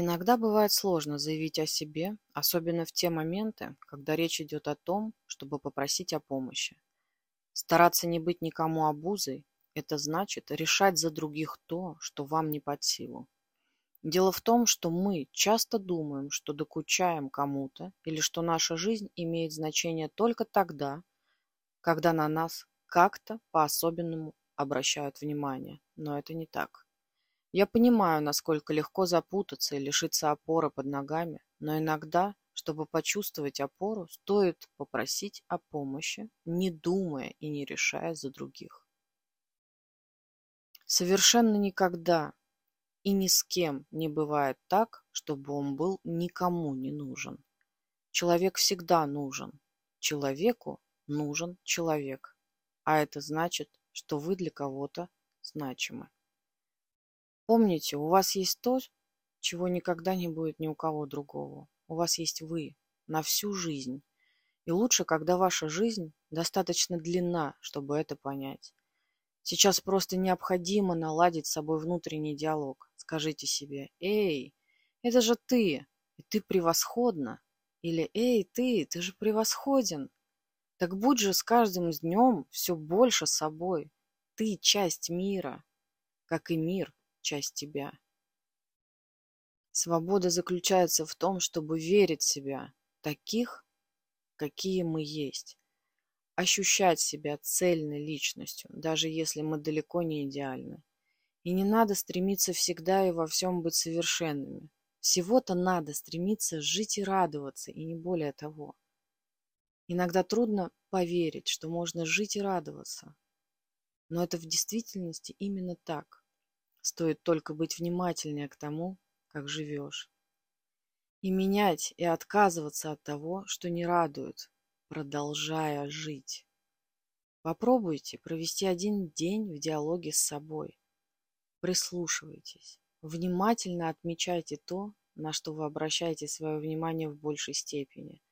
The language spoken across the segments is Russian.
Иногда бывает сложно заявить о себе, особенно в те моменты, когда речь идет о том, чтобы попросить о помощи. Стараться не быть никому обузой– это значит решать за других то, что вам не под силу. Дело в том, что мы часто думаем, что докучаем кому-то или что наша жизнь имеет значение только тогда, когда на нас как-то по-особенному обращают внимание. Но это не так. Я понимаю, насколько легко запутаться и лишиться опоры под ногами, но иногда, чтобы почувствовать опору, стоит попросить о помощи, не думая и не решая за других. Совершенно никогда и ни с кем не бывает так, чтобы он был никому не нужен. Человек всегда нужен. Человеку нужен человек. А это значит, что вы для кого-то значимы. Помните, у вас есть то, чего никогда не будет ни у кого другого. У вас есть вы на всю жизнь. И лучше, когда ваша жизнь достаточно длинна, чтобы это понять. Сейчас просто необходимо наладить с собой внутренний диалог. Скажите себе «Эй, это же ты, и ты превосходна!» Или «Эй, ты, ты же превосходен!» Так будь же с каждым днем все больше собой. Ты часть мира, как и мир часть тебя. Свобода заключается в том, чтобы верить в себя, таких, какие мы есть. Ощущать себя цельной личностью, даже если мы далеко не идеальны. И не надо стремиться всегда и во всем быть совершенными. Всего-то надо стремиться жить и радоваться, и не более того. Иногда трудно поверить, что можно жить и радоваться. Но это в действительности именно так. Стоит только быть внимательнее к тому, как живешь. И менять, и отказываться от того, что не радует, продолжая жить. Попробуйте провести один день в диалоге с собой. Прислушивайтесь. Внимательно отмечайте то, на что вы обращаете свое внимание в большей степени.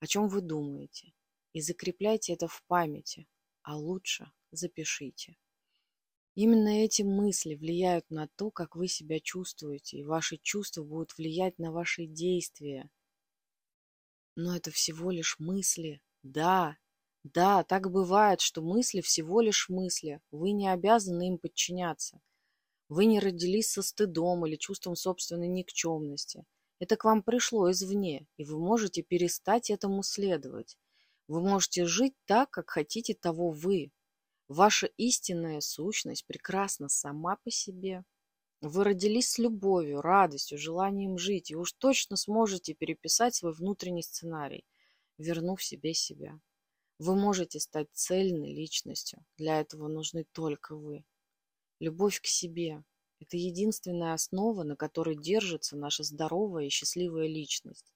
О чем вы думаете. И закрепляйте это в памяти, а лучше запишите. Именно эти мысли влияют на то, как вы себя чувствуете, и ваши чувства будут влиять на ваши действия. Но это всего лишь мысли. Да, да, так бывает, что мысли всего лишь мысли. Вы не обязаны им подчиняться. Вы не родились со стыдом или чувством собственной никчемности. Это к вам пришло извне, и вы можете перестать этому следовать. Вы можете жить так, как хотите того вы, Ваша истинная сущность прекрасна сама по себе. Вы родились с любовью, радостью, желанием жить, и уж точно сможете переписать свой внутренний сценарий, вернув себе себя. Вы можете стать цельной личностью. Для этого нужны только вы. Любовь к себе – это единственная основа, на которой держится наша здоровая и счастливая личность.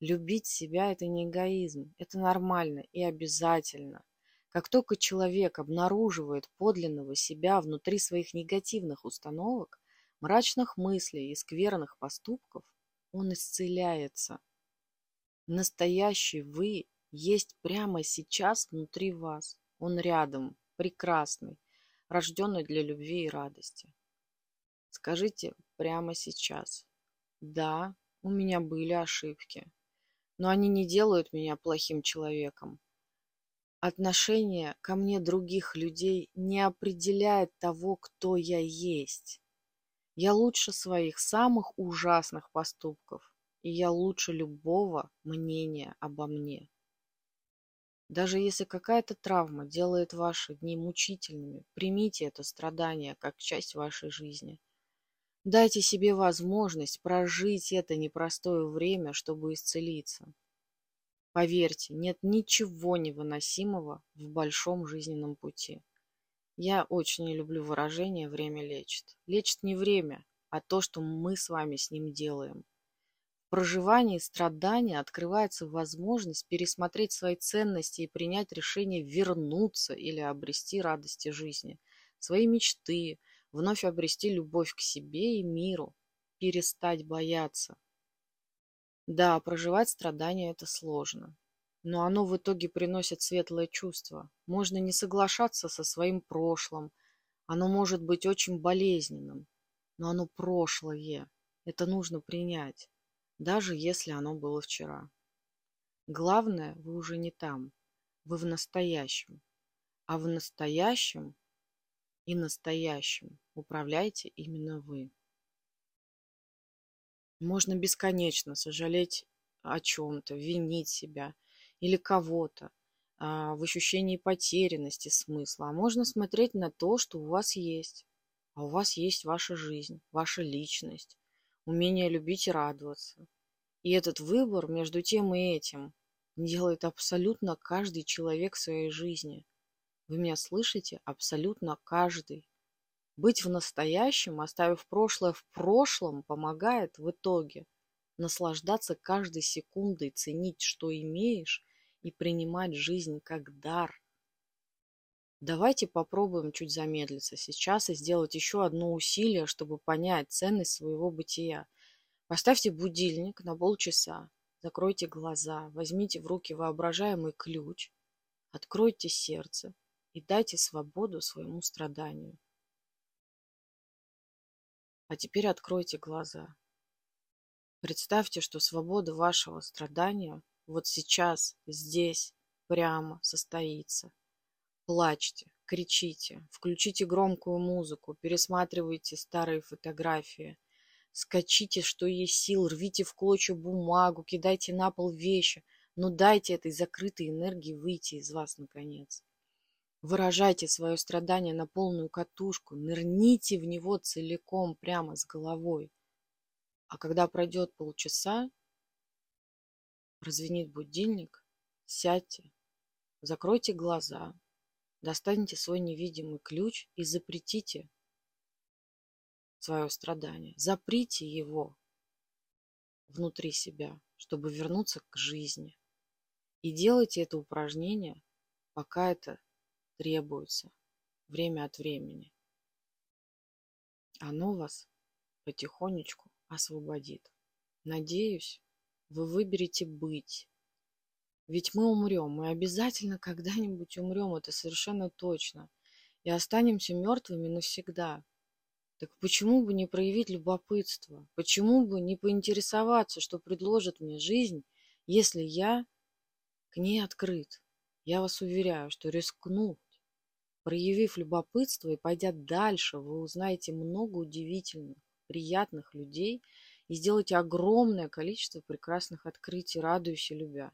Любить себя – это не эгоизм, это нормально и обязательно. Как только человек обнаруживает подлинного себя внутри своих негативных установок, мрачных мыслей и скверных поступков, он исцеляется. Настоящий вы есть прямо сейчас внутри вас. Он рядом, прекрасный, рожденный для любви и радости. Скажите прямо сейчас. Да, у меня были ошибки, но они не делают меня плохим человеком. Отношение ко мне других людей не определяет того, кто я есть. Я лучше своих самых ужасных поступков, и я лучше любого мнения обо мне. Даже если какая-то травма делает ваши дни мучительными, примите это страдание как часть вашей жизни. Дайте себе возможность прожить это непростое время, чтобы исцелиться. Поверьте, нет ничего невыносимого в большом жизненном пути. Я очень не люблю выражение «время лечит». Лечит не время, а то, что мы с вами с ним делаем. В проживании страдания открывается возможность пересмотреть свои ценности и принять решение вернуться или обрести радости жизни, свои мечты, вновь обрести любовь к себе и миру, перестать бояться, да, проживать страдания – это сложно. Но оно в итоге приносит светлое чувство. Можно не соглашаться со своим прошлым. Оно может быть очень болезненным. Но оно прошлое. это нужно принять, даже если оно было вчера. Главное, вы уже не там, вы в настоящем. А в настоящем и настоящем управляете именно вы. Можно бесконечно сожалеть о чем-то, винить себя или кого-то а, в ощущении потерянности смысла. А можно смотреть на то, что у вас есть. А у вас есть ваша жизнь, ваша личность, умение любить и радоваться. И этот выбор между тем и этим делает абсолютно каждый человек в своей жизни. Вы меня слышите? Абсолютно каждый. Быть в настоящем, оставив прошлое в прошлом, помогает в итоге наслаждаться каждой секундой, ценить, что имеешь, и принимать жизнь как дар. Давайте попробуем чуть замедлиться сейчас и сделать еще одно усилие, чтобы понять ценность своего бытия. Поставьте будильник на полчаса, закройте глаза, возьмите в руки воображаемый ключ, откройте сердце и дайте свободу своему страданию. А теперь откройте глаза. Представьте, что свобода вашего страдания вот сейчас, здесь, прямо состоится. Плачьте, кричите, включите громкую музыку, пересматривайте старые фотографии, скачите, что есть сил, рвите в клочья бумагу, кидайте на пол вещи, но дайте этой закрытой энергии выйти из вас наконец. Выражайте свое страдание на полную катушку, нырните в него целиком, прямо с головой. А когда пройдет полчаса, прозвенит будильник, сядьте, закройте глаза, достаньте свой невидимый ключ и запретите свое страдание. Заприте его внутри себя, чтобы вернуться к жизни. И делайте это упражнение, пока это требуется время от времени. Оно вас потихонечку освободит. Надеюсь, вы выберете быть. Ведь мы умрем, мы обязательно когда-нибудь умрем, это совершенно точно. И останемся мертвыми навсегда. Так почему бы не проявить любопытство? Почему бы не поинтересоваться, что предложит мне жизнь, если я к ней открыт? Я вас уверяю, что рискну Проявив любопытство и пойдя дальше, вы узнаете много удивительных, приятных людей и сделаете огромное количество прекрасных открытий, радуюсь и любя.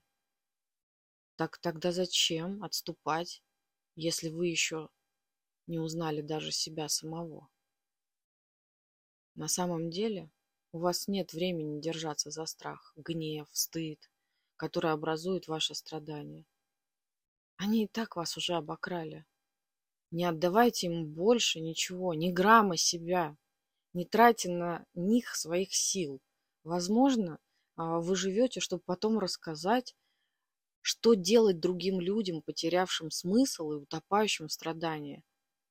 Так тогда зачем отступать, если вы еще не узнали даже себя самого? На самом деле у вас нет времени держаться за страх, гнев, стыд, который образует ваше страдание. Они и так вас уже обокрали. Не отдавайте им больше ничего, ни грамма себя. Не тратьте на них своих сил. Возможно, а, вы живете, чтобы потом рассказать, что делать другим людям, потерявшим смысл и утопающим в страдании.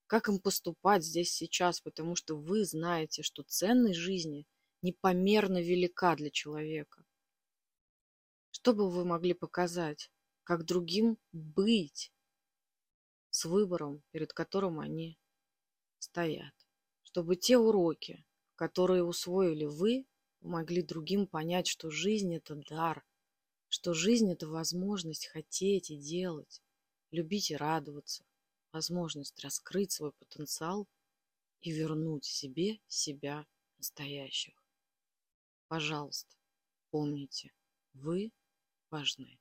Как им поступать здесь сейчас, потому что вы знаете, что ценность жизни непомерно велика для человека. Что бы вы могли показать, как другим быть, с выбором, перед которым они стоят. Чтобы те уроки, которые усвоили вы, помогли другим понять, что жизнь – это дар, что жизнь – это возможность хотеть и делать, любить и радоваться, возможность раскрыть свой потенциал и вернуть себе себя настоящих. Пожалуйста, помните, вы важны.